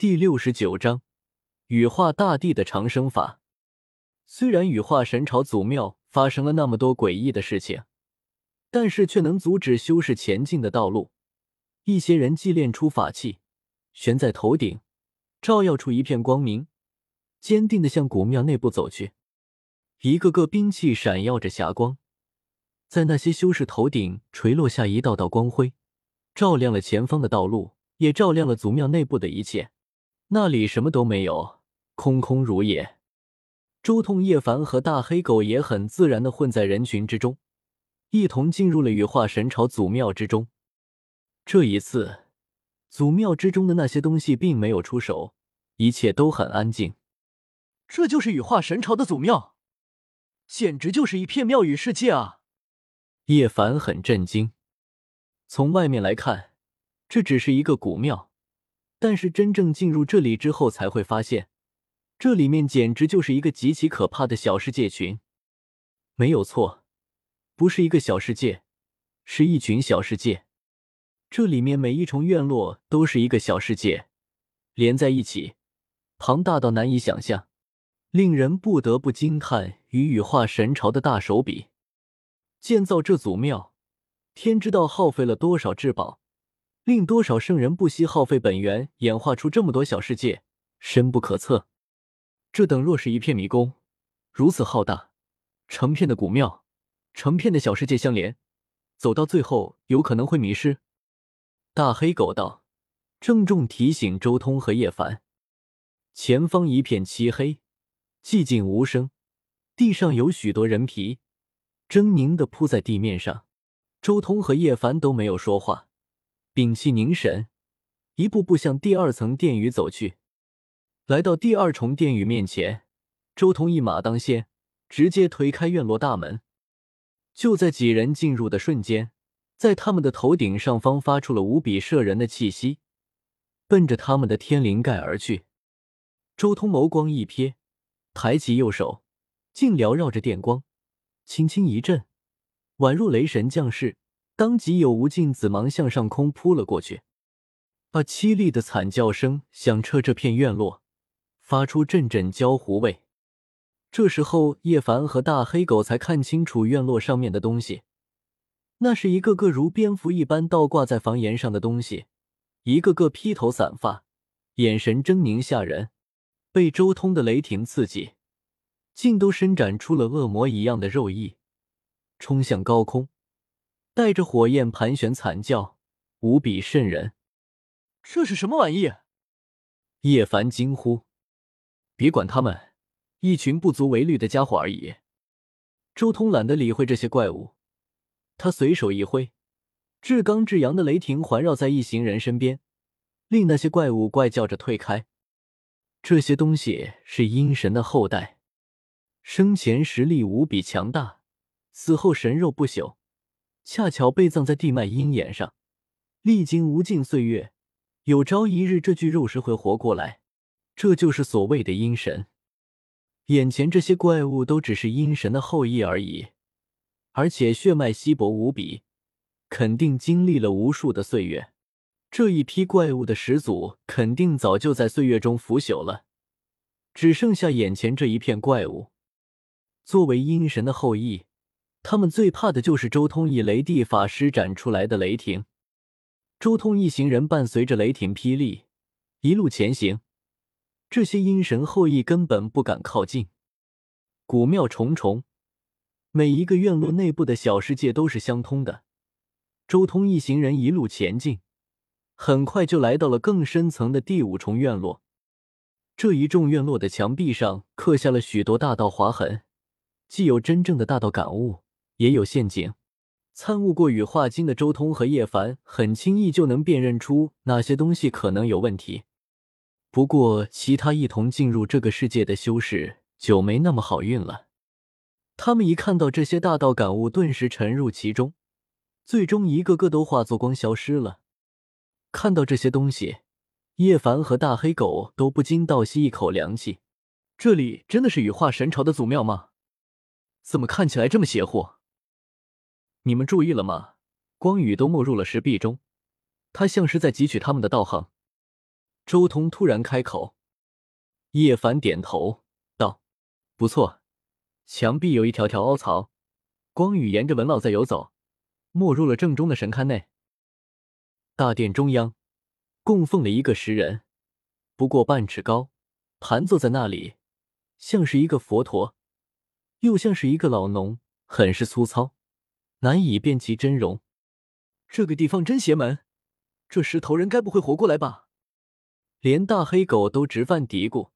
第六十九章羽化大帝的长生法。虽然羽化神朝祖庙发生了那么多诡异的事情，但是却能阻止修士前进的道路。一些人祭炼出法器，悬在头顶，照耀出一片光明，坚定的向古庙内部走去。一个个兵器闪耀着霞光，在那些修士头顶垂落下一道道光辉，照亮了前方的道路，也照亮了祖庙内部的一切。那里什么都没有，空空如也。周通、叶凡和大黑狗也很自然的混在人群之中，一同进入了羽化神朝祖庙之中。这一次，祖庙之中的那些东西并没有出手，一切都很安静。这就是羽化神朝的祖庙。简直就是一片庙宇世界啊！叶凡很震惊。从外面来看，这只是一个古庙，但是真正进入这里之后，才会发现，这里面简直就是一个极其可怕的小世界群。没有错，不是一个小世界，是一群小世界。这里面每一重院落都是一个小世界，连在一起，庞大到难以想象。令人不得不惊叹，与羽化神朝的大手笔，建造这祖庙，天知道耗费了多少至宝，令多少圣人不惜耗费本源演化出这么多小世界，深不可测。这等若是一片迷宫，如此浩大，成片的古庙，成片的小世界相连，走到最后有可能会迷失。大黑狗道，郑重提醒周通和叶凡，前方一片漆黑。寂静无声，地上有许多人皮，狰狞的铺在地面上。周通和叶凡都没有说话，屏气凝神，一步步向第二层殿宇走去。来到第二重殿宇面前，周通一马当先，直接推开院落大门。就在几人进入的瞬间，在他们的头顶上方发出了无比摄人的气息，奔着他们的天灵盖而去。周通眸光一瞥。抬起右手，竟缭绕着电光，轻轻一震，宛若雷神降世，当即有无尽紫芒向上空扑了过去。啊！凄厉的惨叫声响彻这片院落，发出阵阵焦糊味。这时候，叶凡和大黑狗才看清楚院落上面的东西，那是一个个如蝙蝠一般倒挂在房檐上的东西，一个个披头散发，眼神狰狞吓人。被周通的雷霆刺激，竟都伸展出了恶魔一样的肉翼，冲向高空，带着火焰盘旋，惨叫，无比瘆人。这是什么玩意？叶凡惊呼：“别管他们，一群不足为虑的家伙而已。”周通懒得理会这些怪物，他随手一挥，至刚至阳的雷霆环绕在一行人身边，令那些怪物怪叫着退开。这些东西是阴神的后代，生前实力无比强大，死后神肉不朽，恰巧被葬在地脉阴眼上，历经无尽岁月，有朝一日这具肉食会活过来，这就是所谓的阴神。眼前这些怪物都只是阴神的后裔而已，而且血脉稀薄无比，肯定经历了无数的岁月。这一批怪物的始祖肯定早就在岁月中腐朽了，只剩下眼前这一片怪物。作为阴神的后裔，他们最怕的就是周通以雷帝法施展出来的雷霆。周通一行人伴随着雷霆霹雳，一路前行。这些阴神后裔根本不敢靠近。古庙重重，每一个院落内部的小世界都是相通的。周通一行人一路前进。很快就来到了更深层的第五重院落。这一众院落的墙壁上刻下了许多大道划痕，既有真正的大道感悟，也有陷阱。参悟过羽化经的周通和叶凡很轻易就能辨认出哪些东西可能有问题。不过，其他一同进入这个世界的修士就没那么好运了。他们一看到这些大道感悟，顿时沉入其中，最终一个个都化作光消失了。看到这些东西，叶凡和大黑狗都不禁倒吸一口凉气。这里真的是羽化神朝的祖庙吗？怎么看起来这么邪乎？你们注意了吗？光宇都没入了石壁中，他像是在汲取他们的道行。周通突然开口，叶凡点头道：“不错，墙壁有一条条凹槽，光宇沿着纹络在游走，没入了正中的神龛内。大殿中央供奉了一个石人，不过半尺高，盘坐在那里，像是一个佛陀，又像是一个老农，很是粗糙，难以辨其真容。这个地方真邪门，这石头人该不会活过来吧？”连大黑狗都直犯嘀咕，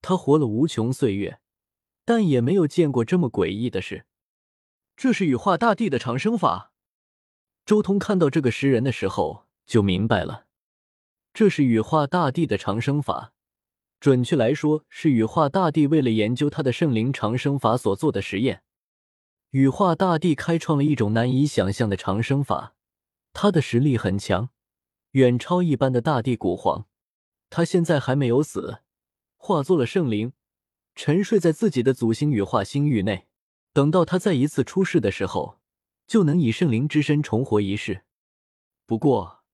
他活了无穷岁月，但也没有见过这么诡异的事。这是羽化大帝的长生法。周通看到这个石人的时候就明白了，这是羽化大帝的长生法。准确来说，是羽化大帝为了研究他的圣灵长生法所做的实验。羽化大帝开创了一种难以想象的长生法，他的实力很强，远超一般的大帝古皇。他现在还没有死，化作了圣灵，沉睡在自己的祖星羽化星域内。等到他再一次出世的时候，就能以圣灵之身重活一世。不过，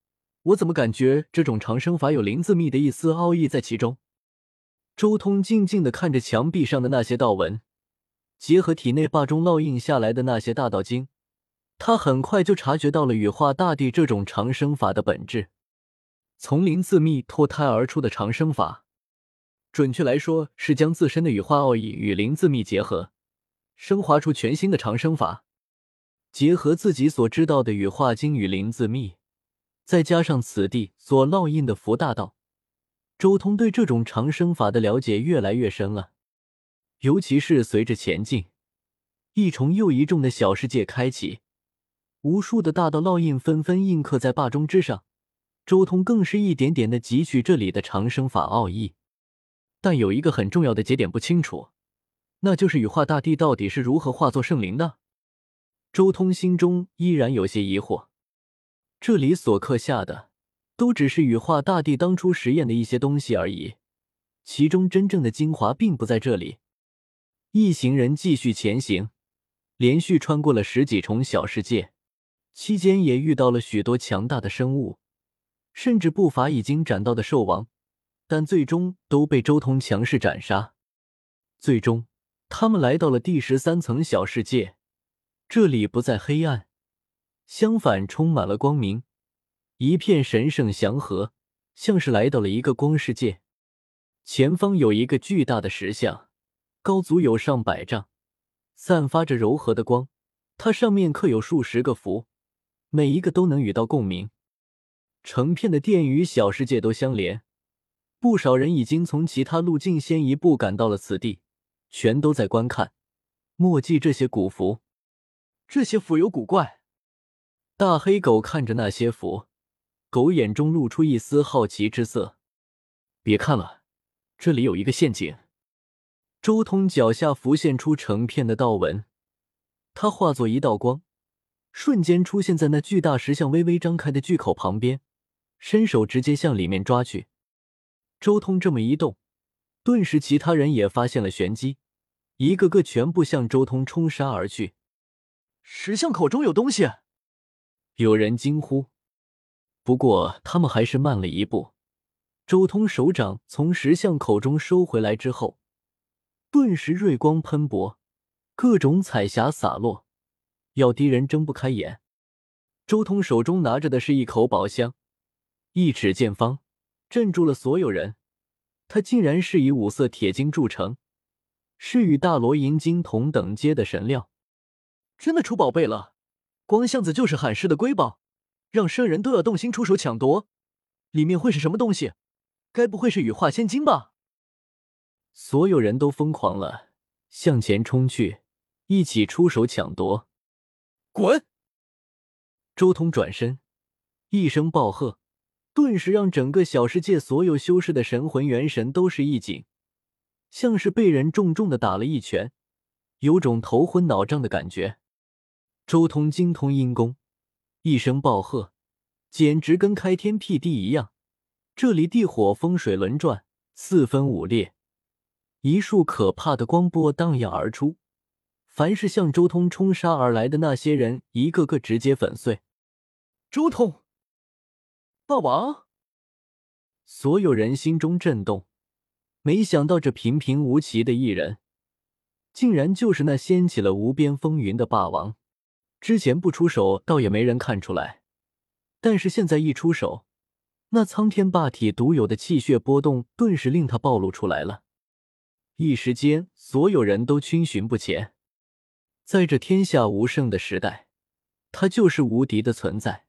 我怎么感觉这种长生法有灵字秘的一丝奥义在其中？周通静静的看着墙壁上的那些道纹，结合体内霸中烙印下来的那些大道经，他很快就察觉到了羽化大帝这种长生法的本质。从灵自密脱胎而出的长生法，准确来说是将自身的羽化奥义与灵自密结合，升华出全新的长生法。结合自己所知道的羽化经与灵自密，再加上此地所烙印的福大道，周通对这种长生法的了解越来越深了。尤其是随着前进，一重又一重的小世界开启，无数的大道烙印纷纷印刻在霸中之上。周通更是一点点的汲取这里的长生法奥义，但有一个很重要的节点不清楚，那就是羽化大帝到底是如何化作圣灵的。周通心中依然有些疑惑。这里所刻下的，都只是羽化大帝当初实验的一些东西而已，其中真正的精华并不在这里。一行人继续前行，连续穿过了十几重小世界，期间也遇到了许多强大的生物。甚至不乏已经斩到的兽王，但最终都被周通强势斩杀。最终，他们来到了第十三层小世界，这里不再黑暗，相反充满了光明，一片神圣祥和，像是来到了一个光世界。前方有一个巨大的石像，高足有上百丈，散发着柔和的光，它上面刻有数十个符，每一个都能与道共鸣。成片的殿宇小世界都相连，不少人已经从其他路径先一步赶到了此地，全都在观看，墨迹这些古符。这些符有古怪。大黑狗看着那些符，狗眼中露出一丝好奇之色。别看了，这里有一个陷阱。周通脚下浮现出成片的道纹，他化作一道光，瞬间出现在那巨大石像微微张开的巨口旁边。伸手直接向里面抓去，周通这么一动，顿时其他人也发现了玄机，一个个全部向周通冲杀而去。石像口中有东西，有人惊呼。不过他们还是慢了一步。周通手掌从石像口中收回来之后，顿时锐光喷薄，各种彩霞洒落，要敌人睁不开眼。周通手中拿着的是一口宝箱。一尺见方，镇住了所有人。它竟然是以五色铁精铸成，是与大罗银金同等阶的神料。真的出宝贝了！光箱子就是罕世的瑰宝，让圣人都要动心出手抢夺。里面会是什么东西？该不会是羽化仙晶吧？所有人都疯狂了，向前冲去，一起出手抢夺。滚！周通转身，一声暴喝。顿时让整个小世界所有修士的神魂元神都是一紧，像是被人重重的打了一拳，有种头昏脑胀的感觉。周通精通阴功，一声暴喝，简直跟开天辟地一样。这里地火风水轮转，四分五裂，一束可怕的光波荡漾而出，凡是向周通冲杀而来的那些人，一个个直接粉碎。周通。霸王，所有人心中震动。没想到这平平无奇的一人，竟然就是那掀起了无边风云的霸王。之前不出手，倒也没人看出来，但是现在一出手，那苍天霸体独有的气血波动，顿时令他暴露出来了。一时间，所有人都逡巡不前。在这天下无圣的时代，他就是无敌的存在。